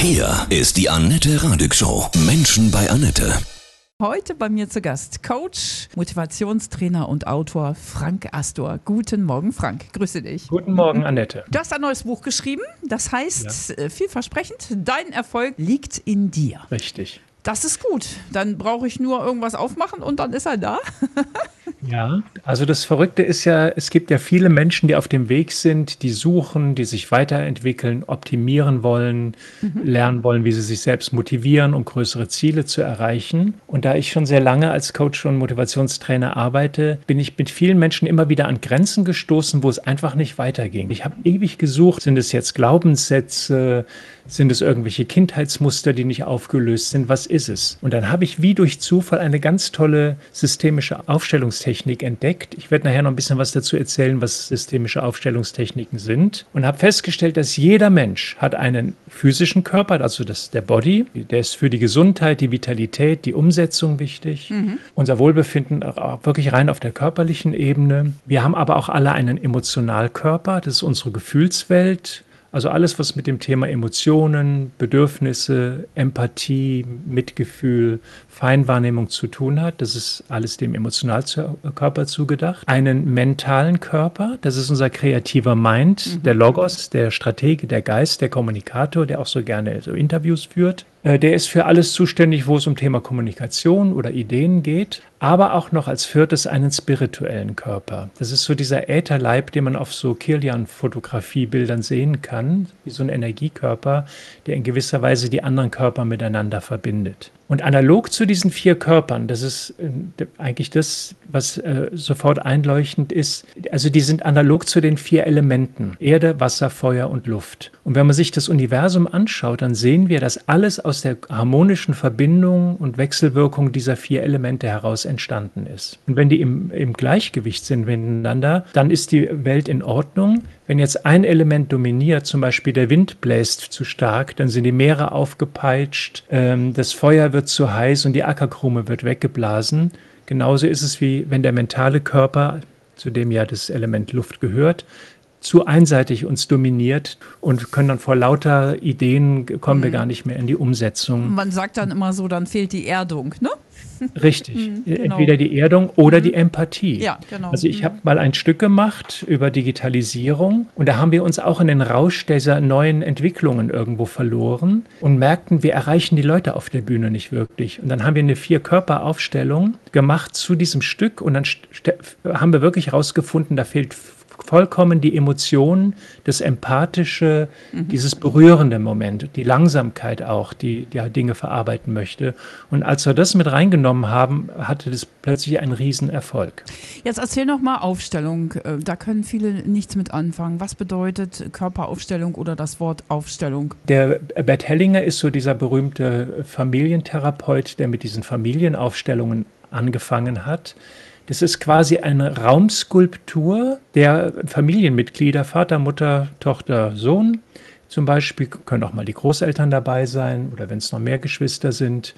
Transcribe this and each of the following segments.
Hier ist die Annette Radig Show. Menschen bei Annette. Heute bei mir zu Gast Coach, Motivationstrainer und Autor Frank Astor. Guten Morgen, Frank. Grüße dich. Guten Morgen, Annette. Du hast ein neues Buch geschrieben. Das heißt, ja. vielversprechend, dein Erfolg liegt in dir. Richtig. Das ist gut. Dann brauche ich nur irgendwas aufmachen und dann ist er da. ja, also das Verrückte ist ja, es gibt ja viele Menschen, die auf dem Weg sind, die suchen, die sich weiterentwickeln, optimieren wollen, mhm. lernen wollen, wie sie sich selbst motivieren, um größere Ziele zu erreichen. Und da ich schon sehr lange als Coach und Motivationstrainer arbeite, bin ich mit vielen Menschen immer wieder an Grenzen gestoßen, wo es einfach nicht weiterging. Ich habe ewig gesucht, sind es jetzt Glaubenssätze, sind es irgendwelche Kindheitsmuster, die nicht aufgelöst sind? Was ist es? Und dann habe ich wie durch Zufall eine ganz tolle systemische Aufstellungstechnik entdeckt. Ich werde nachher noch ein bisschen was dazu erzählen, was systemische Aufstellungstechniken sind. Und habe festgestellt, dass jeder Mensch hat einen physischen Körper, also das, der Body, der ist für die Gesundheit, die Vitalität, die Umsetzung wichtig. Mhm. Unser Wohlbefinden wirklich rein auf der körperlichen Ebene. Wir haben aber auch alle einen Emotionalkörper, das ist unsere Gefühlswelt, also alles, was mit dem Thema Emotionen, Bedürfnisse, Empathie, Mitgefühl, Feinwahrnehmung zu tun hat, das ist alles dem Emotionalkörper zugedacht. Einen mentalen Körper, das ist unser kreativer Mind, mhm. der Logos, der Stratege, der Geist, der Kommunikator, der auch so gerne so Interviews führt. Äh, der ist für alles zuständig, wo es um Thema Kommunikation oder Ideen geht, aber auch noch als viertes einen spirituellen Körper. Das ist so dieser Ätherleib, den man auf so Kirlian-Fotografiebildern sehen kann, wie so ein Energiekörper, der in gewisser Weise die anderen Körper miteinander verbindet. Und analog zu diesen vier Körpern, das ist äh, eigentlich das, was äh, sofort einleuchtend ist, also die sind analog zu den vier Elementen, Erde, Wasser, Feuer und Luft. Und wenn man sich das Universum anschaut, dann sehen wir, dass alles aus der harmonischen Verbindung und Wechselwirkung dieser vier Elemente heraus entstanden ist. Und wenn die im, im Gleichgewicht sind miteinander, dann ist die Welt in Ordnung. Wenn jetzt ein Element dominiert, zum Beispiel der Wind bläst zu stark, dann sind die Meere aufgepeitscht, ähm, das Feuer wird zu heiß und die Ackerkrume wird weggeblasen. Genauso ist es wie wenn der mentale Körper, zu dem ja das Element Luft gehört, zu einseitig uns dominiert und können dann vor lauter Ideen kommen mhm. wir gar nicht mehr in die Umsetzung. Man sagt dann immer so, dann fehlt die Erdung, ne? Richtig. Mhm, genau. Entweder die Erdung oder mhm. die Empathie. Ja, genau. Also ich mhm. habe mal ein Stück gemacht über Digitalisierung und da haben wir uns auch in den Rausch dieser neuen Entwicklungen irgendwo verloren und merkten, wir erreichen die Leute auf der Bühne nicht wirklich. Und dann haben wir eine Vier-Körper-Aufstellung gemacht zu diesem Stück und dann haben wir wirklich herausgefunden, da fehlt vollkommen die Emotion, das Empathische, mhm. dieses berührende Moment, die Langsamkeit auch, die, die Dinge verarbeiten möchte. Und als wir das mit reingenommen haben, hatte das plötzlich einen Riesenerfolg. Jetzt erzähl noch mal Aufstellung. Äh, da können viele nichts mit anfangen. Was bedeutet Körperaufstellung oder das Wort Aufstellung? Der Bert Hellinger ist so dieser berühmte Familientherapeut, der mit diesen Familienaufstellungen angefangen hat. Das ist quasi eine Raumskulptur der Familienmitglieder, Vater, Mutter, Tochter, Sohn. Zum Beispiel können auch mal die Großeltern dabei sein oder wenn es noch mehr Geschwister sind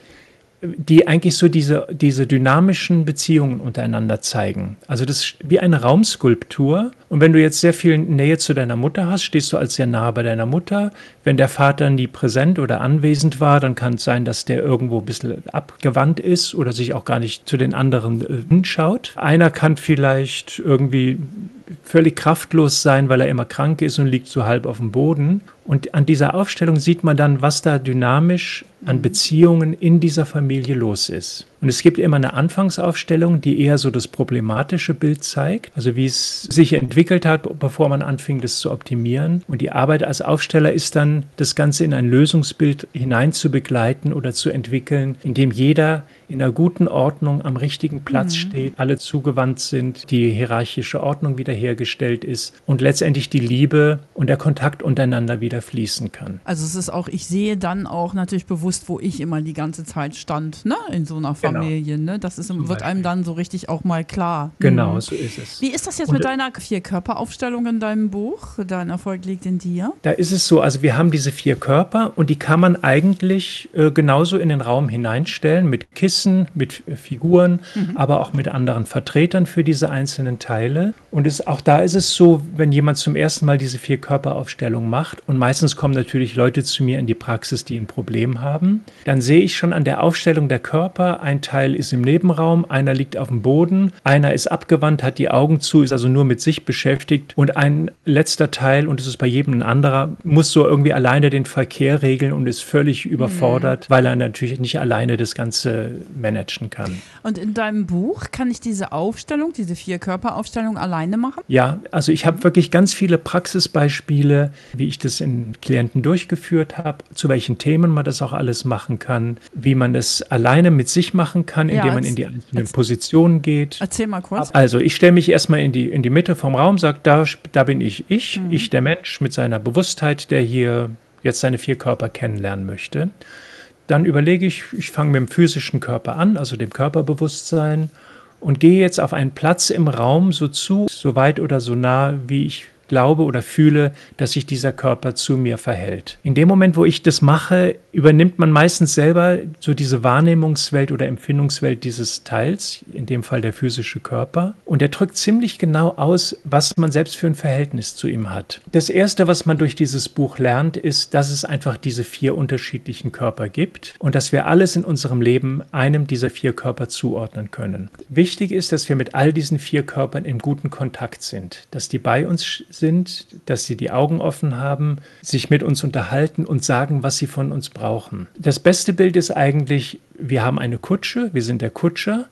die eigentlich so diese, diese dynamischen Beziehungen untereinander zeigen. Also das ist wie eine Raumskulptur. Und wenn du jetzt sehr viel Nähe zu deiner Mutter hast, stehst du als sehr nah bei deiner Mutter. Wenn der Vater nie präsent oder anwesend war, dann kann es sein, dass der irgendwo ein bisschen abgewandt ist oder sich auch gar nicht zu den anderen äh, hinschaut. Einer kann vielleicht irgendwie völlig kraftlos sein, weil er immer krank ist und liegt so halb auf dem Boden. Und an dieser Aufstellung sieht man dann, was da dynamisch an Beziehungen in dieser Familie los ist. Und es gibt immer eine Anfangsaufstellung, die eher so das problematische Bild zeigt, also wie es sich entwickelt hat, bevor man anfing, das zu optimieren. Und die Arbeit als Aufsteller ist dann, das Ganze in ein Lösungsbild hinein zu begleiten oder zu entwickeln, in dem jeder in einer guten Ordnung am richtigen Platz mhm. steht, alle zugewandt sind, die hierarchische Ordnung wiederhergestellt ist und letztendlich die Liebe und der Kontakt untereinander wieder fließen kann. Also es ist auch, ich sehe dann auch natürlich bewusst, wo ich immer die ganze Zeit stand, ne, in so einer genau. Familie, ne? Das ist, wird einem dann so richtig auch mal klar. Genau, mhm. so ist es. Wie ist das jetzt und mit deiner vier Körperaufstellung in deinem Buch? Dein Erfolg liegt in dir? Da ist es so, also wir haben diese vier Körper und die kann man eigentlich äh, genauso in den Raum hineinstellen mit Kissen mit Figuren, mhm. aber auch mit anderen Vertretern für diese einzelnen Teile. Und es, auch da ist es so, wenn jemand zum ersten Mal diese vier Körperaufstellung macht, und meistens kommen natürlich Leute zu mir in die Praxis, die ein Problem haben, dann sehe ich schon an der Aufstellung der Körper, ein Teil ist im Nebenraum, einer liegt auf dem Boden, einer ist abgewandt, hat die Augen zu, ist also nur mit sich beschäftigt und ein letzter Teil, und es ist bei jedem ein anderer, muss so irgendwie alleine den Verkehr regeln und ist völlig überfordert, mhm. weil er natürlich nicht alleine das Ganze managen kann. Und in deinem Buch kann ich diese Aufstellung, diese vier Körperaufstellung alleine machen? Ja, also ich habe wirklich ganz viele Praxisbeispiele, wie ich das in Klienten durchgeführt habe, zu welchen Themen man das auch alles machen kann, wie man das alleine mit sich machen kann, indem ja, man in die einzelnen Positionen geht. Erzähl mal kurz. Also ich stelle mich erstmal in die, in die Mitte vom Raum, sage, da, da bin ich ich, mhm. ich der Mensch mit seiner Bewusstheit, der hier jetzt seine vier Körper kennenlernen möchte. Dann überlege ich, ich fange mit dem physischen Körper an, also dem Körperbewusstsein, und gehe jetzt auf einen Platz im Raum so zu, so weit oder so nah, wie ich glaube oder fühle, dass sich dieser Körper zu mir verhält. In dem Moment, wo ich das mache, übernimmt man meistens selber so diese Wahrnehmungswelt oder Empfindungswelt dieses Teils, in dem Fall der physische Körper. Und er drückt ziemlich genau aus, was man selbst für ein Verhältnis zu ihm hat. Das Erste, was man durch dieses Buch lernt, ist, dass es einfach diese vier unterschiedlichen Körper gibt und dass wir alles in unserem Leben einem dieser vier Körper zuordnen können. Wichtig ist, dass wir mit all diesen vier Körpern in guten Kontakt sind, dass die bei uns sind, dass sie die Augen offen haben, sich mit uns unterhalten und sagen, was sie von uns brauchen. Das beste Bild ist eigentlich, wir haben eine Kutsche, wir sind der Kutscher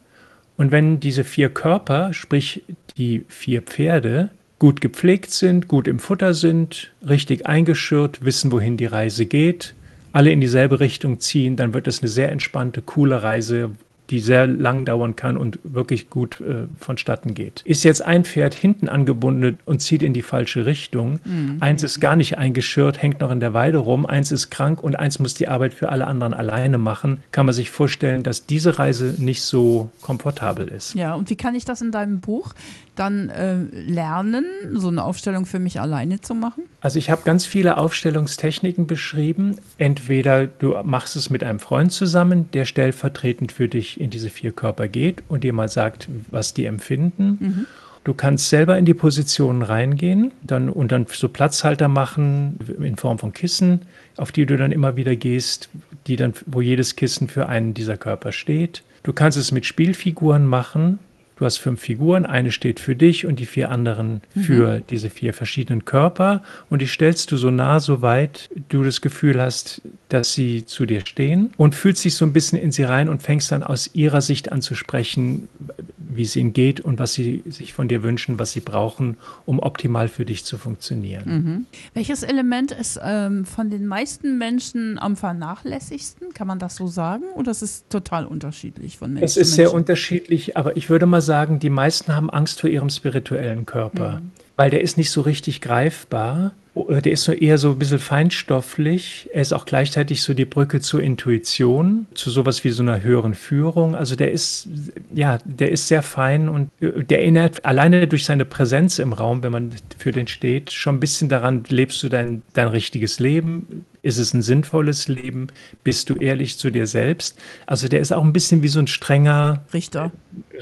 und wenn diese vier Körper, sprich die vier Pferde, gut gepflegt sind, gut im Futter sind, richtig eingeschirrt, wissen, wohin die Reise geht, alle in dieselbe Richtung ziehen, dann wird es eine sehr entspannte, coole Reise, die sehr lang dauern kann und wirklich gut äh, vonstatten geht. Ist jetzt ein Pferd hinten angebunden und zieht in die falsche Richtung, mhm. eins ist gar nicht eingeschirrt, hängt noch in der Weide rum, eins ist krank und eins muss die Arbeit für alle anderen alleine machen, kann man sich vorstellen, dass diese Reise nicht so komfortabel ist. Ja, und wie kann ich das in deinem Buch dann äh, lernen, so eine Aufstellung für mich alleine zu machen? Also ich habe ganz viele Aufstellungstechniken beschrieben. Entweder du machst es mit einem Freund zusammen, der stellvertretend für dich in diese vier Körper geht und dir mal sagt, was die empfinden. Mhm. Du kannst selber in die Positionen reingehen dann, und dann so Platzhalter machen in Form von Kissen, auf die du dann immer wieder gehst, die dann, wo jedes Kissen für einen dieser Körper steht. Du kannst es mit Spielfiguren machen, Du hast fünf Figuren, eine steht für dich und die vier anderen mhm. für diese vier verschiedenen Körper. Und die stellst du so nah, so weit du das Gefühl hast, dass sie zu dir stehen und fühlst dich so ein bisschen in sie rein und fängst dann aus ihrer Sicht an zu sprechen, wie es ihnen geht und was sie sich von dir wünschen, was sie brauchen, um optimal für dich zu funktionieren. Mhm. Welches Element ist ähm, von den meisten Menschen am vernachlässigsten? Kann man das so sagen? Oder ist es total unterschiedlich von Menschen? Es ist sehr unterschiedlich, aber ich würde mal sagen, die meisten haben Angst vor ihrem spirituellen Körper, mhm. weil der ist nicht so richtig greifbar. Äh, der ist so eher so ein bisschen feinstofflich. Er ist auch gleichzeitig so die Brücke zur Intuition, zu sowas wie so einer höheren Führung. Also der ist, ja, der ist sehr fein und äh, der erinnert alleine durch seine Präsenz im Raum, wenn man für den steht, schon ein bisschen daran, lebst du dein, dein richtiges Leben? Ist es ein sinnvolles Leben? Bist du ehrlich zu dir selbst? Also der ist auch ein bisschen wie so ein strenger Richter,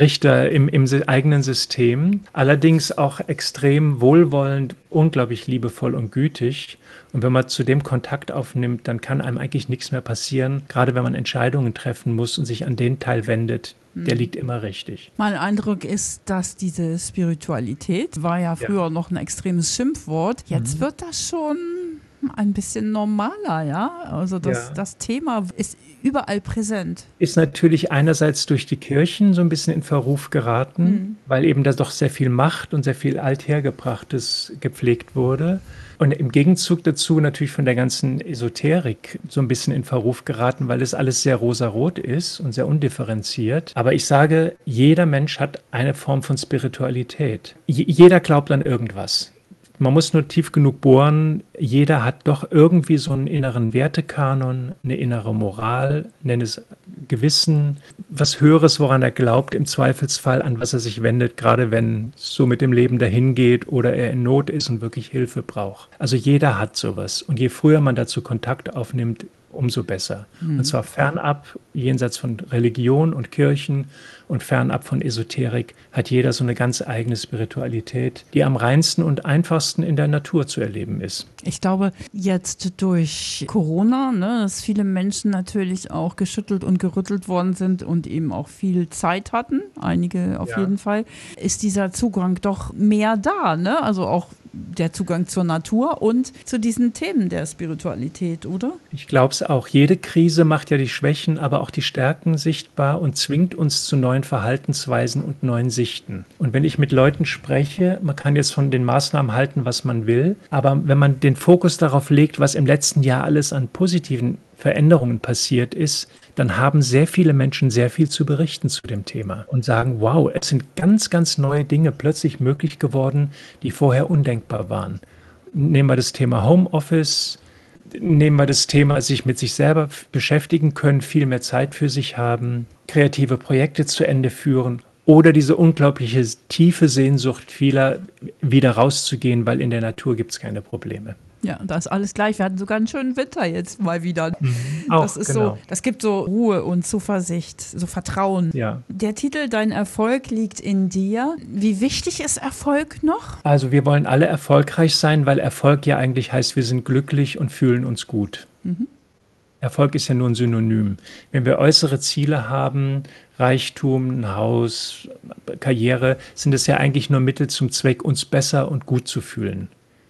Richter im, im eigenen System. Allerdings auch extrem wohlwollend, unglaublich liebevoll und gütig. Und wenn man zu dem Kontakt aufnimmt, dann kann einem eigentlich nichts mehr passieren, gerade wenn man Entscheidungen treffen muss und sich an den Teil wendet, der hm. liegt immer richtig. Mein Eindruck ist, dass diese Spiritualität war ja früher ja. noch ein extremes Schimpfwort. Jetzt mhm. wird das schon ein bisschen normaler, ja. Also das, ja. das Thema ist überall präsent. Ist natürlich einerseits durch die Kirchen so ein bisschen in Verruf geraten, mhm. weil eben da doch sehr viel Macht und sehr viel Althergebrachtes gepflegt wurde. Und im Gegenzug dazu natürlich von der ganzen Esoterik so ein bisschen in Verruf geraten, weil es alles sehr rosarot ist und sehr undifferenziert. Aber ich sage, jeder Mensch hat eine Form von Spiritualität. J jeder glaubt an irgendwas. Man muss nur tief genug bohren. Jeder hat doch irgendwie so einen inneren Wertekanon, eine innere Moral, nenne es Gewissen, was Höheres, woran er glaubt, im Zweifelsfall, an was er sich wendet, gerade wenn es so mit dem Leben dahin geht oder er in Not ist und wirklich Hilfe braucht. Also jeder hat sowas. Und je früher man dazu Kontakt aufnimmt, umso besser. Mhm. Und zwar fernab, jenseits von Religion und Kirchen und fernab von Esoterik, hat jeder so eine ganz eigene Spiritualität, die am reinsten und einfachsten in der Natur zu erleben ist. Ich glaube, jetzt durch Corona, ne, dass viele Menschen natürlich auch geschüttelt und gerüttelt worden sind und eben auch viel Zeit hatten, einige auf ja. jeden Fall, ist dieser Zugang doch mehr da. Ne? Also auch der Zugang zur Natur und zu diesen Themen der Spiritualität, oder? Ich glaube es auch. Jede Krise macht ja die Schwächen, aber auch die Stärken sichtbar und zwingt uns zu neuen Verhaltensweisen und neuen Sichten. Und wenn ich mit Leuten spreche, man kann jetzt von den Maßnahmen halten, was man will, aber wenn man den Fokus darauf legt, was im letzten Jahr alles an positiven Veränderungen passiert ist, dann haben sehr viele Menschen sehr viel zu berichten zu dem Thema und sagen, wow, es sind ganz, ganz neue Dinge plötzlich möglich geworden, die vorher undenkbar waren. Nehmen wir das Thema Homeoffice, nehmen wir das Thema, sich mit sich selber beschäftigen können, viel mehr Zeit für sich haben, kreative Projekte zu Ende führen oder diese unglaubliche tiefe Sehnsucht vieler, wieder rauszugehen, weil in der Natur gibt es keine Probleme. Ja, da ist alles gleich. Wir hatten sogar einen schönen Winter jetzt mal wieder. Mhm. Auch, das ist genau. so, das gibt so Ruhe und Zuversicht, so Vertrauen. Ja. Der Titel Dein Erfolg liegt in dir. Wie wichtig ist Erfolg noch? Also wir wollen alle erfolgreich sein, weil Erfolg ja eigentlich heißt, wir sind glücklich und fühlen uns gut. Mhm. Erfolg ist ja nur ein Synonym. Wenn wir äußere Ziele haben, Reichtum, ein Haus, Karriere, sind es ja eigentlich nur Mittel zum Zweck, uns besser und gut zu fühlen.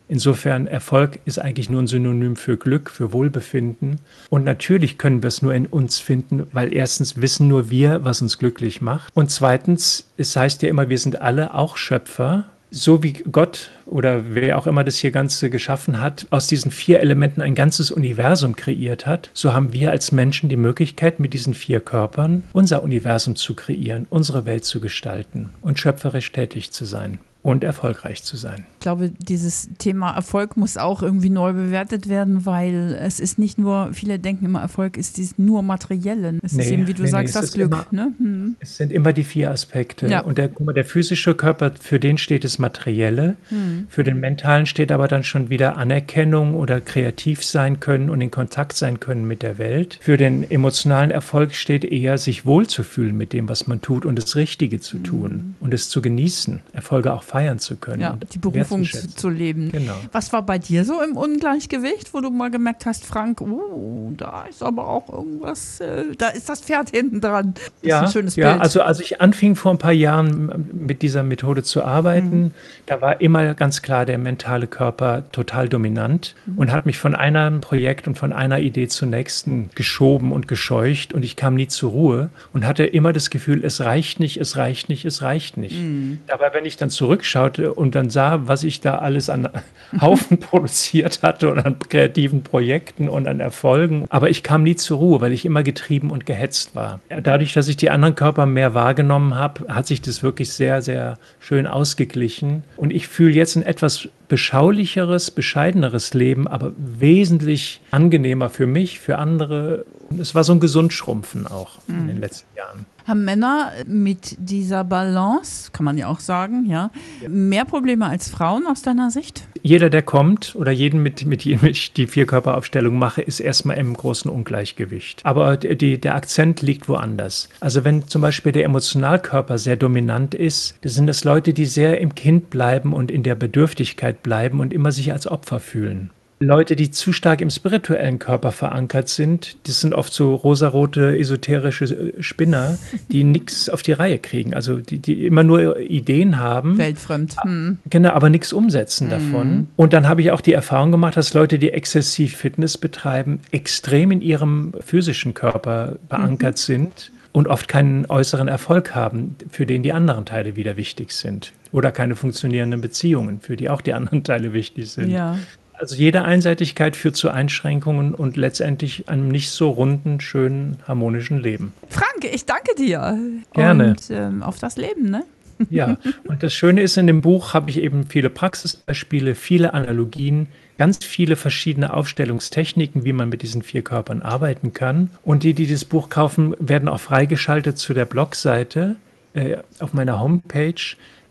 Insofern Erfolg ist eigentlich nur ein Synonym für Glück, für Wohlbefinden. Und natürlich können wir es nur in uns finden, weil erstens wissen nur wir, was uns glücklich macht. Und zweitens, es heißt ja immer, wir sind alle auch Schöpfer. So wie Gott oder wer auch immer das hier Ganze geschaffen hat, aus diesen vier Elementen ein ganzes Universum kreiert hat, so haben wir als Menschen die Möglichkeit, mit diesen vier Körpern unser Universum zu kreieren, unsere Welt zu gestalten und schöpferisch tätig zu sein und erfolgreich zu sein. Ich glaube, dieses Thema Erfolg muss auch irgendwie neu bewertet werden, weil es ist nicht nur, viele denken immer, Erfolg ist dies nur materielle. Es nee, ist eben, wie du nee, sagst, nee, das Glück. Immer, ne? hm. Es sind immer die vier Aspekte. Ja. Und der, der physische Körper, für den steht das Materielle. Hm. Für den mentalen steht aber dann schon wieder Anerkennung oder kreativ sein können und in Kontakt sein können mit der Welt. Für den emotionalen Erfolg steht eher, sich wohlzufühlen mit dem, was man tut und das Richtige zu tun hm. und es zu genießen. Erfolge auch feiern zu können. Ja, die Berufung zu, zu, leben. Genau. Was war bei dir so im Ungleichgewicht, wo du mal gemerkt hast, Frank, oh, da ist aber auch irgendwas, äh, da ist das Pferd hinten dran. Ja, ist ein schönes ja, Bild. also als ich anfing vor ein paar Jahren mit dieser Methode zu arbeiten, mhm. da war immer ganz klar der mentale Körper total dominant mhm. und hat mich von einem Projekt und von einer Idee zur nächsten geschoben und gescheucht und ich kam nie zur Ruhe und hatte immer das Gefühl, es reicht nicht, es reicht nicht, es reicht nicht. Mhm. Aber wenn ich dann zurück zurückschaute und dann sah, was ich da alles an Haufen produziert hatte und an kreativen Projekten und an Erfolgen. Aber ich kam nie zur Ruhe, weil ich immer getrieben und gehetzt war. Dadurch, dass ich die anderen Körper mehr wahrgenommen habe, hat sich das wirklich sehr, sehr schön ausgeglichen. Und ich fühle jetzt ein etwas beschaulicheres, bescheideneres Leben, aber wesentlich angenehmer für mich, für andere. Es war so ein Gesundschrumpfen auch mhm. in den letzten Jahren haben Männer mit dieser Balance, kann man ja auch sagen, ja, mehr Probleme als Frauen aus deiner Sicht? Jeder, der kommt oder jeden, mit, mit dem ich die Vierkörperaufstellung mache, ist erstmal im großen Ungleichgewicht. Aber die, der Akzent liegt woanders. Also wenn zum Beispiel der Emotionalkörper sehr dominant ist, sind das Leute, die sehr im Kind bleiben und in der Bedürftigkeit bleiben und immer sich als Opfer fühlen. Leute, die zu stark im spirituellen Körper verankert sind, das sind oft so rosarote esoterische äh, Spinner, die nichts auf die Reihe kriegen. Also die, die immer nur Ideen haben. Weltfremd. Hm. Genau, aber nichts umsetzen hm. davon. Und dann habe ich auch die Erfahrung gemacht, dass Leute, die exzessiv Fitness betreiben, extrem in ihrem physischen Körper verankert mhm. sind und oft keinen äußeren Erfolg haben, für den die anderen Teile wieder wichtig sind. Oder keine funktionierenden Beziehungen, für die auch die anderen Teile wichtig sind. Ja. Also jede Einseitigkeit führt zu Einschränkungen und letztendlich einem nicht so runden, schönen, harmonischen Leben. Frank, ich danke dir. Gerne. Und ähm, auf das Leben, ne? Ja, und das Schöne ist, in dem Buch habe ich eben viele Praxisbeispiele, viele Analogien, ganz viele verschiedene Aufstellungstechniken, wie man mit diesen vier Körpern arbeiten kann. Und die, die das Buch kaufen, werden auch freigeschaltet zu der Blogseite äh, auf meiner Homepage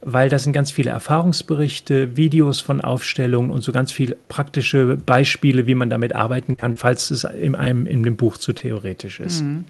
weil da sind ganz viele Erfahrungsberichte, Videos von Aufstellungen und so ganz viele praktische Beispiele, wie man damit arbeiten kann, falls es in einem in dem Buch zu theoretisch ist. Mhm.